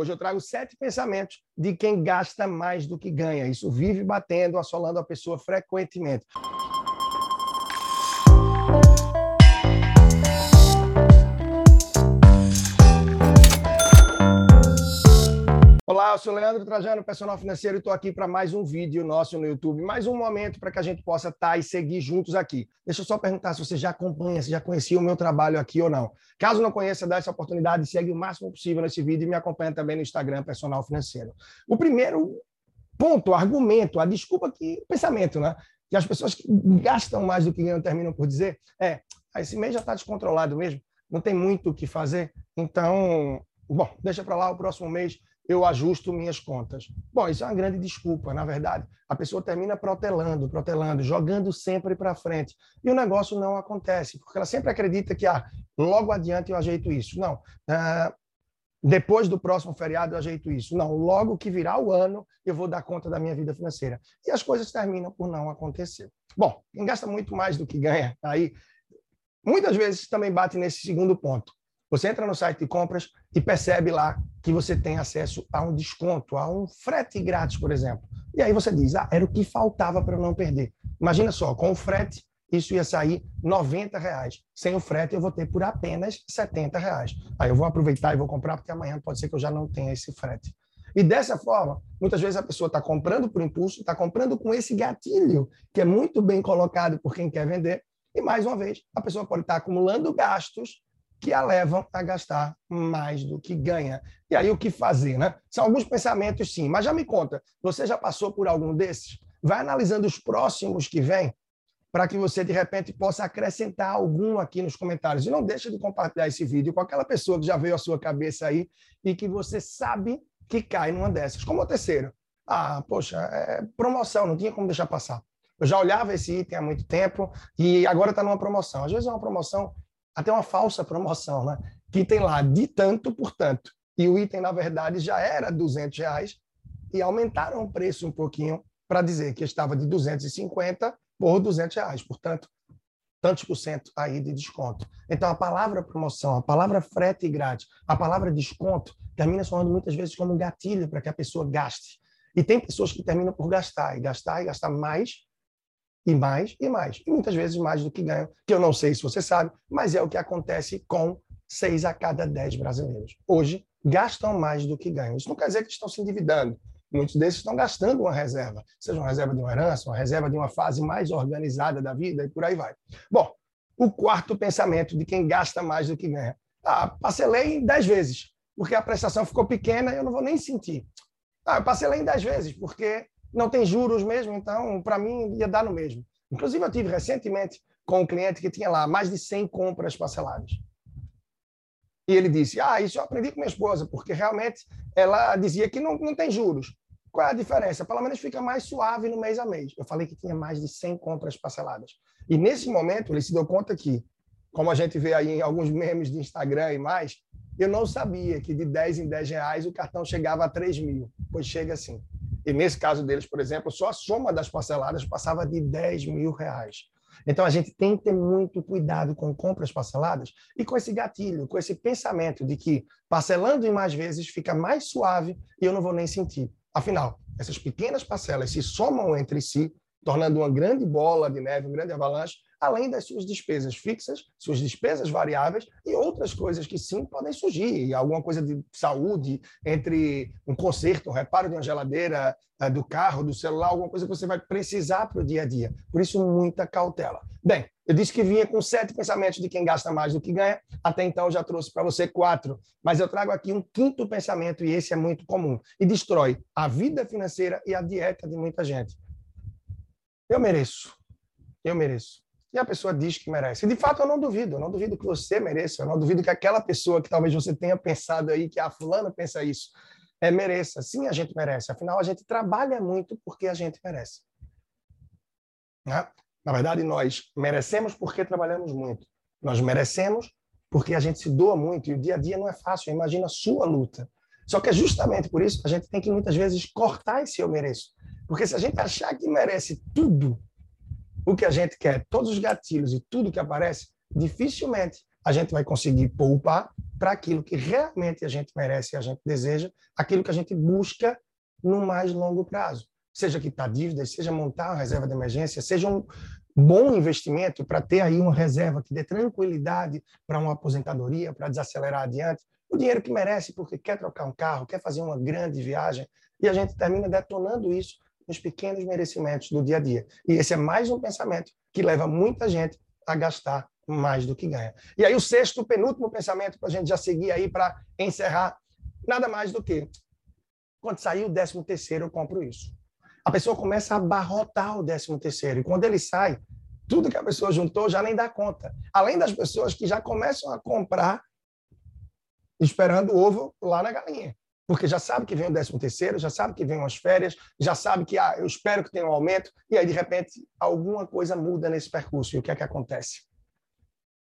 Hoje eu trago sete pensamentos de quem gasta mais do que ganha. Isso vive batendo, assolando a pessoa frequentemente. Olá, eu sou Leandro Trajano, personal financeiro, e estou aqui para mais um vídeo nosso no YouTube, mais um momento para que a gente possa estar tá e seguir juntos aqui. Deixa eu só perguntar se você já acompanha, se já conhecia o meu trabalho aqui ou não. Caso não conheça, dá essa oportunidade, segue o máximo possível nesse vídeo e me acompanha também no Instagram, personal financeiro. O primeiro ponto, argumento, a desculpa que, pensamento, né? Que as pessoas que gastam mais do que ganham terminam por dizer é, ah, esse mês já está descontrolado mesmo, não tem muito o que fazer, então, bom, deixa para lá o próximo mês eu ajusto minhas contas. Bom, isso é uma grande desculpa, na verdade. A pessoa termina protelando, protelando, jogando sempre para frente. E o negócio não acontece, porque ela sempre acredita que ah, logo adiante eu ajeito isso. Não. Ah, depois do próximo feriado eu ajeito isso. Não, logo que virar o ano eu vou dar conta da minha vida financeira. E as coisas terminam por não acontecer. Bom, quem gasta muito mais do que ganha, aí muitas vezes também bate nesse segundo ponto. Você entra no site de compras e percebe lá que você tem acesso a um desconto, a um frete grátis, por exemplo. E aí você diz, ah, era o que faltava para eu não perder. Imagina só, com o frete, isso ia sair 90 reais. Sem o frete, eu vou ter por apenas 70 reais. Aí eu vou aproveitar e vou comprar, porque amanhã pode ser que eu já não tenha esse frete. E dessa forma, muitas vezes a pessoa está comprando por impulso, está comprando com esse gatilho, que é muito bem colocado por quem quer vender. E mais uma vez, a pessoa pode estar tá acumulando gastos que a levam a gastar mais do que ganha. E aí o que fazer, né? São alguns pensamentos, sim. Mas já me conta, você já passou por algum desses? Vai analisando os próximos que vêm para que você, de repente, possa acrescentar algum aqui nos comentários. E não deixa de compartilhar esse vídeo com aquela pessoa que já veio à sua cabeça aí e que você sabe que cai numa dessas. Como o terceiro. Ah, poxa, é promoção, não tinha como deixar passar. Eu já olhava esse item há muito tempo e agora está numa promoção. Às vezes é uma promoção até uma falsa promoção, né? que tem lá de tanto por tanto. E o item, na verdade, já era 200 reais e aumentaram o preço um pouquinho para dizer que estava de 250 por 200 reais. Portanto, tantos por cento aí de desconto. Então, a palavra promoção, a palavra frete grátis, a palavra desconto, termina soando muitas vezes como um gatilho para que a pessoa gaste. E tem pessoas que terminam por gastar, e gastar, e gastar mais, e mais e mais. E muitas vezes mais do que ganham, que eu não sei se você sabe, mas é o que acontece com seis a cada dez brasileiros. Hoje, gastam mais do que ganham. Isso não quer dizer que estão se endividando. Muitos desses estão gastando uma reserva, seja uma reserva de uma herança, uma reserva de uma fase mais organizada da vida e por aí vai. Bom, o quarto pensamento de quem gasta mais do que ganha. Ah, parcelei em dez vezes, porque a prestação ficou pequena eu não vou nem sentir. Ah, eu parcelei em dez vezes, porque não tem juros mesmo, então para mim ia dar no mesmo. Inclusive eu tive recentemente com um cliente que tinha lá mais de 100 compras parceladas. E ele disse: Ah, isso eu aprendi com minha esposa, porque realmente ela dizia que não, não tem juros. Qual é a diferença? Pelo menos fica mais suave no mês a mês. Eu falei que tinha mais de 100 compras parceladas. E nesse momento ele se deu conta que, como a gente vê aí em alguns memes de Instagram e mais, eu não sabia que de 10 em 10 reais o cartão chegava a 3 mil. Pois chega assim. E nesse caso deles, por exemplo, só a soma das parceladas passava de 10 mil reais. Então a gente tem que ter muito cuidado com compras parceladas e com esse gatilho, com esse pensamento de que parcelando em mais vezes fica mais suave e eu não vou nem sentir. Afinal, essas pequenas parcelas se somam entre si, tornando uma grande bola de neve, um grande avalanche, além das suas despesas fixas, suas despesas variáveis e outras coisas que sim podem surgir. Alguma coisa de saúde, entre um conserto, um reparo de uma geladeira, eh, do carro, do celular, alguma coisa que você vai precisar para o dia a dia. Por isso, muita cautela. Bem, eu disse que vinha com sete pensamentos de quem gasta mais do que ganha. Até então, eu já trouxe para você quatro. Mas eu trago aqui um quinto pensamento, e esse é muito comum, e destrói a vida financeira e a dieta de muita gente. Eu mereço. Eu mereço. E a pessoa diz que merece. E de fato, eu não duvido. Eu não duvido que você mereça. Eu não duvido que aquela pessoa que talvez você tenha pensado aí, que a fulana pensa isso, é, mereça. Sim, a gente merece. Afinal, a gente trabalha muito porque a gente merece. Né? Na verdade, nós merecemos porque trabalhamos muito. Nós merecemos porque a gente se doa muito. E o dia a dia não é fácil. Imagina a sua luta. Só que é justamente por isso que a gente tem que muitas vezes cortar esse eu mereço. Porque se a gente achar que merece tudo, o que a gente quer, todos os gatilhos e tudo que aparece, dificilmente a gente vai conseguir poupar para aquilo que realmente a gente merece e a gente deseja, aquilo que a gente busca no mais longo prazo. Seja quitar dívidas, seja montar uma reserva de emergência, seja um bom investimento para ter aí uma reserva que dê tranquilidade para uma aposentadoria, para desacelerar adiante. O dinheiro que merece porque quer trocar um carro, quer fazer uma grande viagem, e a gente termina detonando isso nos pequenos merecimentos do dia a dia. E esse é mais um pensamento que leva muita gente a gastar mais do que ganha. E aí o sexto, penúltimo pensamento para a gente já seguir aí para encerrar, nada mais do que quando sair o décimo terceiro eu compro isso. A pessoa começa a abarrotar o décimo terceiro e quando ele sai, tudo que a pessoa juntou já nem dá conta. Além das pessoas que já começam a comprar esperando o ovo lá na galinha porque já sabe que vem o décimo terceiro, já sabe que vem umas férias, já sabe que ah, eu espero que tenha um aumento, e aí, de repente, alguma coisa muda nesse percurso. E o que é que acontece?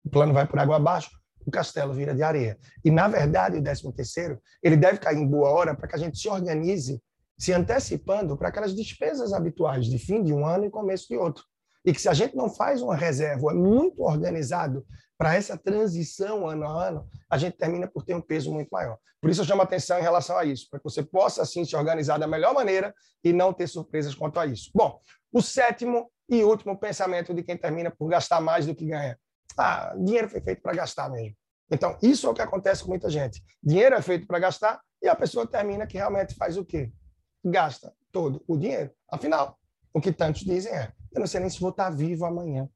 O plano vai por água abaixo, o castelo vira de areia. E, na verdade, o décimo terceiro, ele deve cair em boa hora para que a gente se organize, se antecipando para aquelas despesas habituais de fim de um ano e começo de outro. E que se a gente não faz uma reserva muito organizado para essa transição ano a ano, a gente termina por ter um peso muito maior. Por isso eu chamo atenção em relação a isso, para que você possa assim se organizar da melhor maneira e não ter surpresas quanto a isso. Bom, o sétimo e último pensamento de quem termina por gastar mais do que ganha. Ah, dinheiro foi feito para gastar mesmo. Então, isso é o que acontece com muita gente. Dinheiro é feito para gastar e a pessoa termina que realmente faz o quê? Gasta todo o dinheiro. Afinal, o que tantos dizem é: eu não sei nem se vou estar vivo amanhã.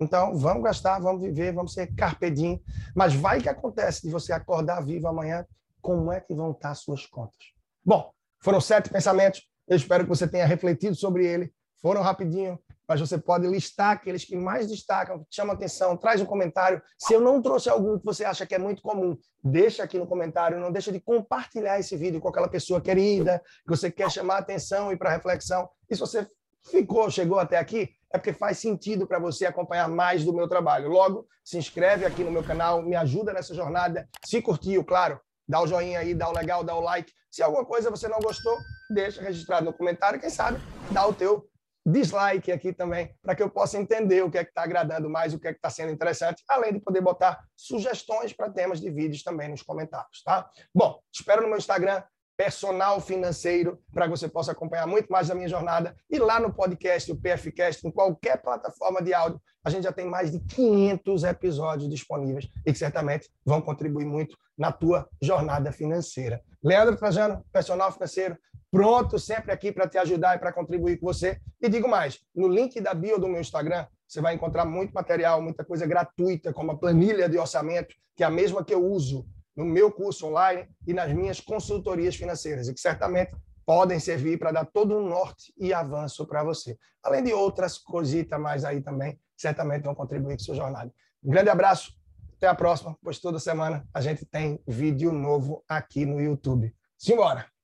Então, vamos gastar, vamos viver, vamos ser carpedim. Mas vai que acontece de você acordar vivo amanhã, como é que vão estar as suas contas? Bom, foram sete pensamentos. Eu espero que você tenha refletido sobre ele. Foram rapidinho, mas você pode listar aqueles que mais destacam, que chamam atenção, traz um comentário. Se eu não trouxe algum que você acha que é muito comum, deixa aqui no comentário, não deixa de compartilhar esse vídeo com aquela pessoa querida, que você quer chamar atenção e para reflexão. E se você ficou, chegou até aqui, é porque faz sentido para você acompanhar mais do meu trabalho. Logo, se inscreve aqui no meu canal, me ajuda nessa jornada. Se curtiu, claro, dá o joinha aí, dá o legal, dá o like. Se alguma coisa você não gostou, deixa registrado no comentário. Quem sabe, dá o teu dislike aqui também, para que eu possa entender o que é que está agradando mais, o que é que está sendo interessante, além de poder botar sugestões para temas de vídeos também nos comentários, tá? Bom, espero no meu Instagram, personal financeiro, para que você possa acompanhar muito mais da minha jornada. E lá no podcast, o PFcast, em qualquer plataforma de áudio, a gente já tem mais de 500 episódios disponíveis e que certamente vão contribuir muito na tua jornada financeira. Leandro Trajano, personal financeiro, pronto sempre aqui para te ajudar e para contribuir com você. E digo mais, no link da bio do meu Instagram, você vai encontrar muito material, muita coisa gratuita, como a planilha de orçamento, que é a mesma que eu uso no meu curso online e nas minhas consultorias financeiras, e que certamente podem servir para dar todo um norte e avanço para você. Além de outras cositas mais aí também, certamente vão contribuir com sua jornada. Um grande abraço, até a próxima, pois toda semana a gente tem vídeo novo aqui no YouTube. Simbora!